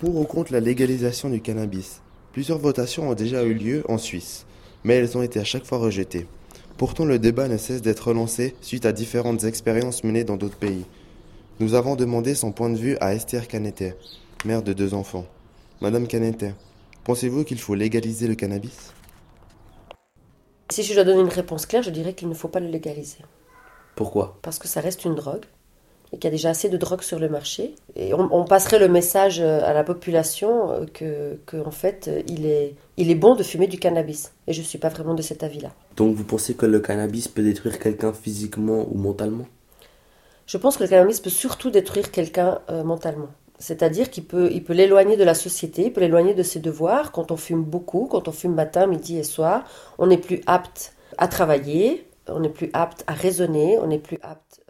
Pour ou contre la légalisation du cannabis Plusieurs votations ont déjà eu lieu en Suisse, mais elles ont été à chaque fois rejetées. Pourtant, le débat ne cesse d'être relancé suite à différentes expériences menées dans d'autres pays. Nous avons demandé son point de vue à Esther Canetet, mère de deux enfants. Madame Canetet, pensez-vous qu'il faut légaliser le cannabis? Si je dois donner une réponse claire, je dirais qu'il ne faut pas le légaliser. Pourquoi? Parce que ça reste une drogue et qu'il y a déjà assez de drogue sur le marché. Et on, passerait le message euh, à la population euh, que, que, en fait, euh, il est, il est bon de fumer du cannabis. Et je ne suis pas vraiment de cet avis-là. Donc vous pensez que le cannabis peut détruire quelqu'un physiquement ou mentalement? Je pense que le cannabis peut surtout détruire quelqu'un mentalement. C'est-à-dire qu'il peut, il peut l'éloigner de la société, il peut l'éloigner de ses devoirs. Quand on fume beaucoup, quand on fume matin, midi et soir, on n'est plus apte à travailler, on n'est plus apte à raisonner, on n'est plus apte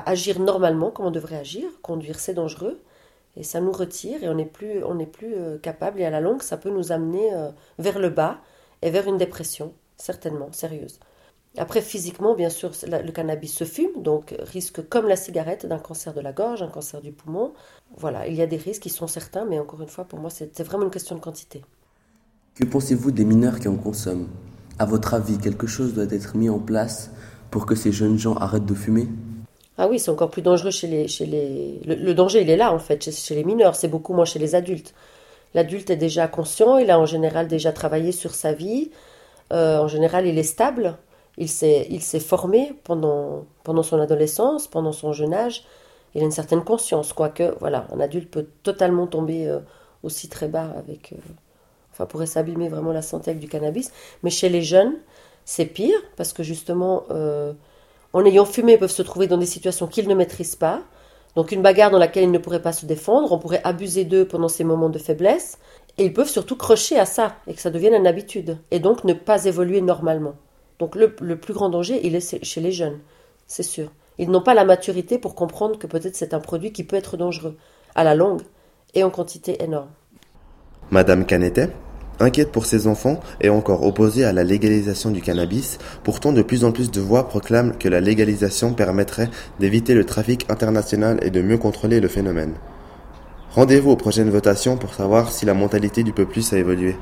agir normalement comme on devrait agir. Conduire, c'est dangereux. Et ça nous retire et on n'est plus, on plus euh, capable. Et à la longue, ça peut nous amener euh, vers le bas et vers une dépression, certainement, sérieuse. Après, physiquement, bien sûr, le cannabis se fume, donc risque comme la cigarette d'un cancer de la gorge, un cancer du poumon. Voilà, il y a des risques qui sont certains, mais encore une fois, pour moi, c'est vraiment une question de quantité. Que pensez-vous des mineurs qui en consomment? À votre avis, quelque chose doit être mis en place pour que ces jeunes gens arrêtent de fumer? Ah oui, c'est encore plus dangereux chez les... Chez les... Le, danger, il est là, en fait, chez, les mineurs. C'est beaucoup moins chez les adultes. L'adulte est déjà conscient, il a en général déjà travaillé sur sa vie. Euh, en général, il est stable. Il s'est, il s'est formé pendant, pendant son adolescence, pendant son jeune âge. Il a une certaine conscience, quoique, voilà, un adulte peut totalement tomber euh, aussi très bas avec... Euh, enfin, pourrait s'abîmer vraiment la santé avec du cannabis. Mais chez les jeunes, c'est pire, parce que justement en ayant fumé, peuvent se trouver dans des situations qu'ils ne maîtrisent pas. Donc une bagarre dans laquelle ils ne pourraient pas se défendre, on pourrait abuser d'eux pendant ces moments de faiblesse, et ils peuvent surtout crocher à ça, et que ça devienne une habitude, et donc ne pas évoluer normalement. Donc le, plus grand danger, il est chez les jeunes, c'est sûr. Ils n'ont pas la maturité pour comprendre que peut-être c'est un produit qui peut être dangereux, à la longue, et en quantité énorme. Madame Canetet? Inquiète pour ses enfants et encore opposée à la légalisation du cannabis, pourtant de plus en plus de voix proclament que la légalisation permettrait d'éviter le trafic international et de mieux contrôler le phénomène. Rendez-vous aux prochaines votations pour savoir si la mentalité du peuple a évolué.